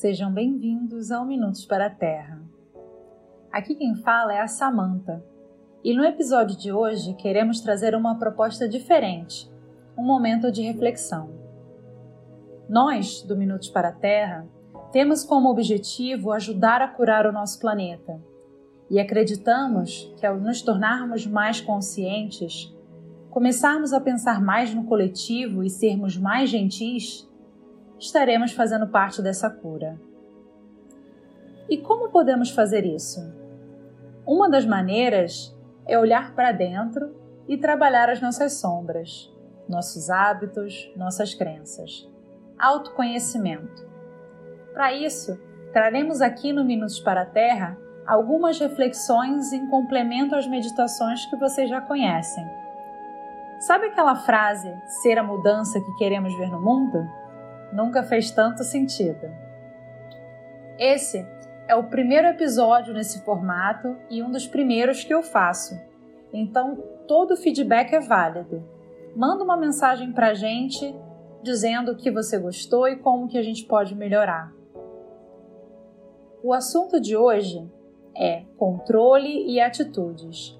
Sejam bem-vindos ao Minutos para a Terra. Aqui quem fala é a Samanta, e no episódio de hoje queremos trazer uma proposta diferente, um momento de reflexão. Nós, do Minutos para a Terra, temos como objetivo ajudar a curar o nosso planeta. E acreditamos que ao nos tornarmos mais conscientes, começarmos a pensar mais no coletivo e sermos mais gentis, estaremos fazendo parte dessa cura. E como podemos fazer isso? Uma das maneiras é olhar para dentro e trabalhar as nossas sombras, nossos hábitos, nossas crenças. Autoconhecimento. Para isso, traremos aqui no Minutos para a Terra algumas reflexões em complemento às meditações que vocês já conhecem. Sabe aquela frase, ser a mudança que queremos ver no mundo? Nunca fez tanto sentido. Esse é o primeiro episódio nesse formato e um dos primeiros que eu faço. Então, todo feedback é válido. Manda uma mensagem para a gente dizendo o que você gostou e como que a gente pode melhorar. O assunto de hoje é controle e atitudes,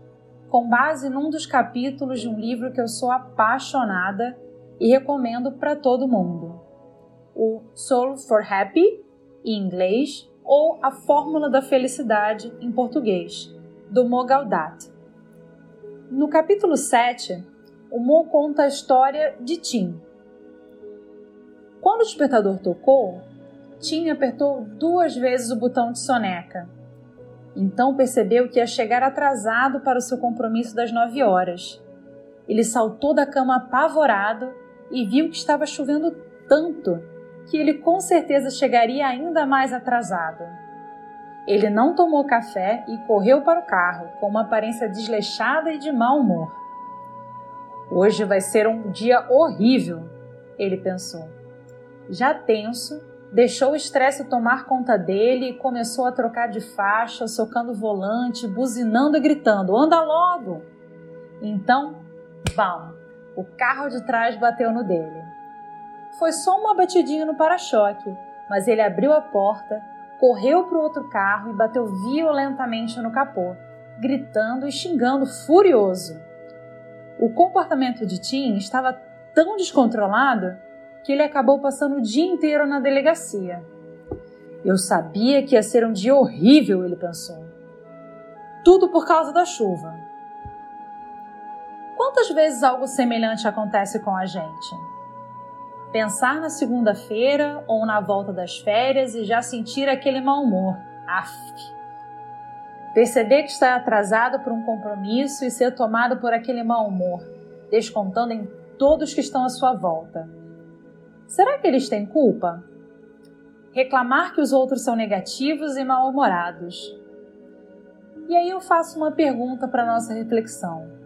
com base num dos capítulos de um livro que eu sou apaixonada e recomendo para todo mundo o Soul for Happy, em inglês, ou A Fórmula da Felicidade, em português, do Mo Gaudat. No capítulo 7, o Mo conta a história de Tim. Quando o despertador tocou, Tim apertou duas vezes o botão de soneca. Então percebeu que ia chegar atrasado para o seu compromisso das nove horas. Ele saltou da cama apavorado e viu que estava chovendo tanto que ele com certeza chegaria ainda mais atrasado. Ele não tomou café e correu para o carro com uma aparência desleixada e de mau humor. Hoje vai ser um dia horrível, ele pensou. Já tenso, deixou o estresse tomar conta dele e começou a trocar de faixa, socando o volante, buzinando e gritando: Anda logo! Então, bam! O carro de trás bateu no dele. Foi só uma batidinha no para-choque, mas ele abriu a porta, correu para o outro carro e bateu violentamente no capô, gritando e xingando furioso. O comportamento de Tim estava tão descontrolado que ele acabou passando o dia inteiro na delegacia. Eu sabia que ia ser um dia horrível, ele pensou. Tudo por causa da chuva. Quantas vezes algo semelhante acontece com a gente? Pensar na segunda-feira ou na volta das férias e já sentir aquele mau humor. Aff. Perceber que está atrasado por um compromisso e ser tomado por aquele mau humor, descontando em todos que estão à sua volta. Será que eles têm culpa? Reclamar que os outros são negativos e mal-humorados. E aí eu faço uma pergunta para nossa reflexão.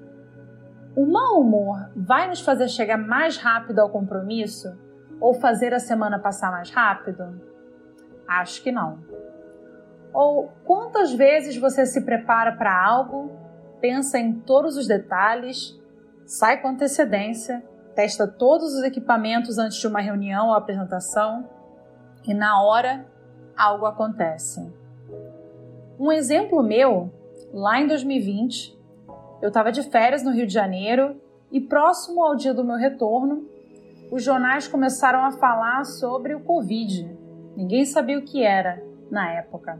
O mau humor vai nos fazer chegar mais rápido ao compromisso ou fazer a semana passar mais rápido? Acho que não. Ou quantas vezes você se prepara para algo, pensa em todos os detalhes, sai com antecedência, testa todos os equipamentos antes de uma reunião ou apresentação e na hora algo acontece. Um exemplo meu, lá em 2020, eu estava de férias no Rio de Janeiro e, próximo ao dia do meu retorno, os jornais começaram a falar sobre o Covid. Ninguém sabia o que era na época.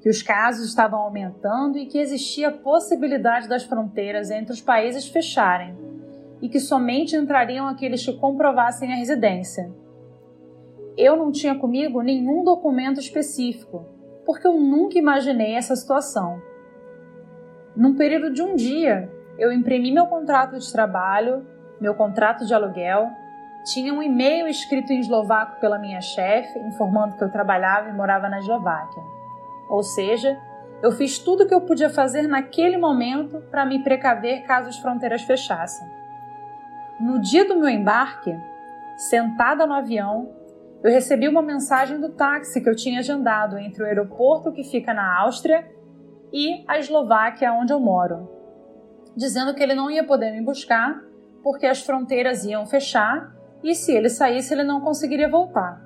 Que os casos estavam aumentando e que existia a possibilidade das fronteiras entre os países fecharem e que somente entrariam aqueles que comprovassem a residência. Eu não tinha comigo nenhum documento específico, porque eu nunca imaginei essa situação. Num período de um dia, eu imprimi meu contrato de trabalho, meu contrato de aluguel, tinha um e-mail escrito em eslovaco pela minha chefe, informando que eu trabalhava e morava na Eslováquia. Ou seja, eu fiz tudo o que eu podia fazer naquele momento para me precaver caso as fronteiras fechassem. No dia do meu embarque, sentada no avião, eu recebi uma mensagem do táxi que eu tinha agendado entre o aeroporto que fica na Áustria e a Eslováquia, onde eu moro, dizendo que ele não ia poder me buscar porque as fronteiras iam fechar e se ele saísse ele não conseguiria voltar.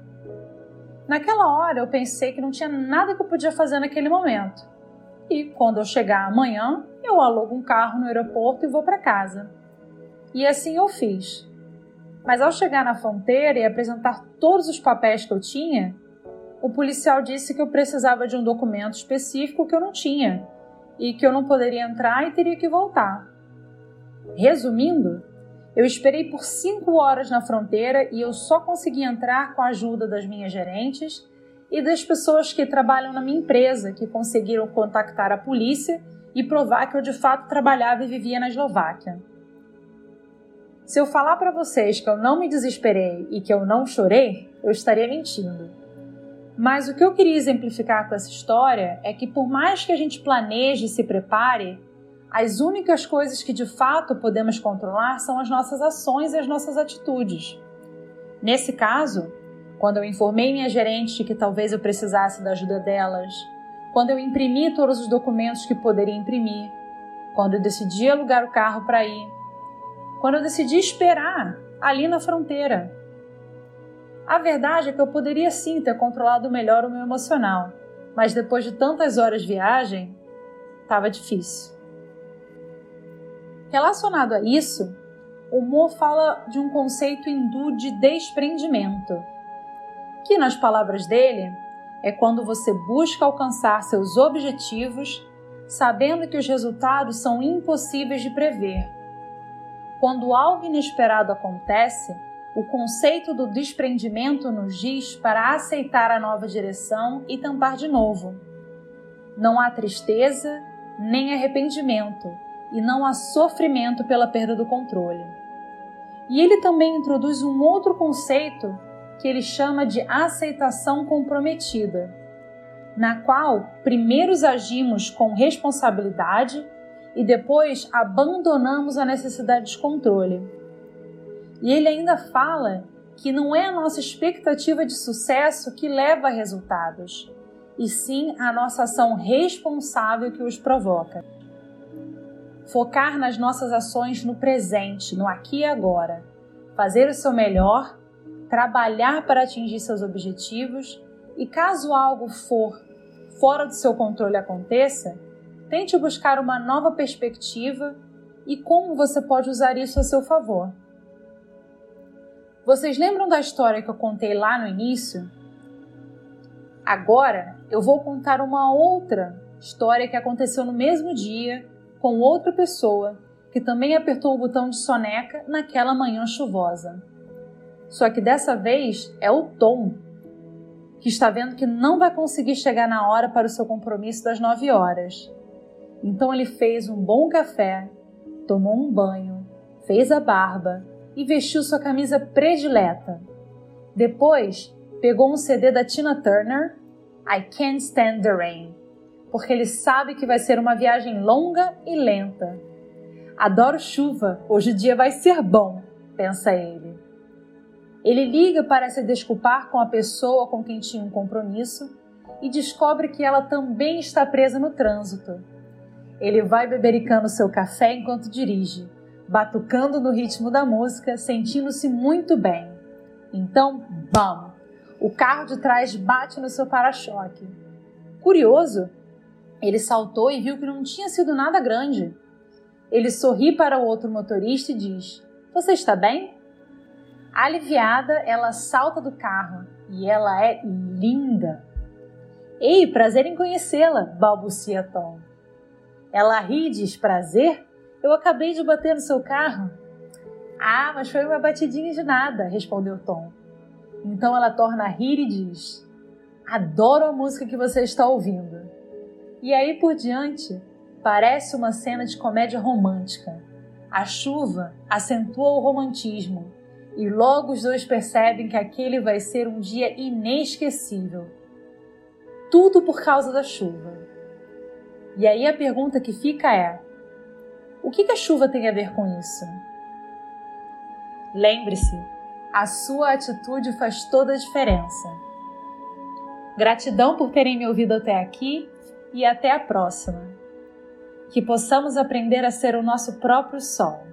Naquela hora eu pensei que não tinha nada que eu podia fazer naquele momento. E quando eu chegar amanhã, eu alugo um carro no aeroporto e vou para casa. E assim eu fiz. Mas ao chegar na fronteira e apresentar todos os papéis que eu tinha, o policial disse que eu precisava de um documento específico que eu não tinha e que eu não poderia entrar e teria que voltar. Resumindo, eu esperei por cinco horas na fronteira e eu só consegui entrar com a ajuda das minhas gerentes e das pessoas que trabalham na minha empresa, que conseguiram contactar a polícia e provar que eu de fato trabalhava e vivia na Eslováquia. Se eu falar para vocês que eu não me desesperei e que eu não chorei, eu estaria mentindo. Mas o que eu queria exemplificar com essa história é que, por mais que a gente planeje e se prepare, as únicas coisas que de fato podemos controlar são as nossas ações e as nossas atitudes. Nesse caso, quando eu informei minha gerente que talvez eu precisasse da ajuda delas, quando eu imprimi todos os documentos que poderia imprimir, quando eu decidi alugar o carro para ir, quando eu decidi esperar ali na fronteira. A verdade é que eu poderia sim ter controlado melhor o meu emocional, mas depois de tantas horas de viagem, estava difícil. Relacionado a isso, o Mo fala de um conceito hindu de desprendimento, que, nas palavras dele, é quando você busca alcançar seus objetivos sabendo que os resultados são impossíveis de prever. Quando algo inesperado acontece, o conceito do desprendimento nos diz para aceitar a nova direção e tentar de novo. Não há tristeza nem arrependimento e não há sofrimento pela perda do controle. E ele também introduz um outro conceito que ele chama de aceitação comprometida, na qual primeiro agimos com responsabilidade e depois abandonamos a necessidade de controle. E ele ainda fala que não é a nossa expectativa de sucesso que leva a resultados, e sim a nossa ação responsável que os provoca focar nas nossas ações no presente, no aqui e agora, fazer o seu melhor, trabalhar para atingir seus objetivos e, caso algo for fora do seu controle aconteça, tente buscar uma nova perspectiva e como você pode usar isso a seu favor. Vocês lembram da história que eu contei lá no início? Agora eu vou contar uma outra história que aconteceu no mesmo dia com outra pessoa que também apertou o botão de soneca naquela manhã chuvosa. Só que dessa vez é o Tom, que está vendo que não vai conseguir chegar na hora para o seu compromisso das nove horas. Então ele fez um bom café, tomou um banho, fez a barba e vestiu sua camisa predileta. Depois, pegou um CD da Tina Turner, I Can't Stand the Rain, porque ele sabe que vai ser uma viagem longa e lenta. Adoro chuva, hoje o dia vai ser bom, pensa ele. Ele liga para se desculpar com a pessoa com quem tinha um compromisso e descobre que ela também está presa no trânsito. Ele vai bebericando seu café enquanto dirige, batucando no ritmo da música, sentindo-se muito bem. Então, bam! O carro de trás bate no seu para-choque. Curioso, ele saltou e viu que não tinha sido nada grande. Ele sorri para o outro motorista e diz: Você está bem? Aliviada, ela salta do carro e ela é linda. Ei, prazer em conhecê-la, balbucia Tom. Ela ri e diz: Prazer? Eu acabei de bater no seu carro. Ah, mas foi uma batidinha de nada, respondeu Tom. Então ela torna a rir e diz: Adoro a música que você está ouvindo. E aí por diante, parece uma cena de comédia romântica. A chuva acentua o romantismo e logo os dois percebem que aquele vai ser um dia inesquecível. Tudo por causa da chuva. E aí a pergunta que fica é: o que, a chuva tem a ver com isso? Lembre-se, a sua atitude faz toda a diferença. Gratidão por terem me ouvido até aqui e até a próxima. Que possamos aprender a ser o nosso próprio sol.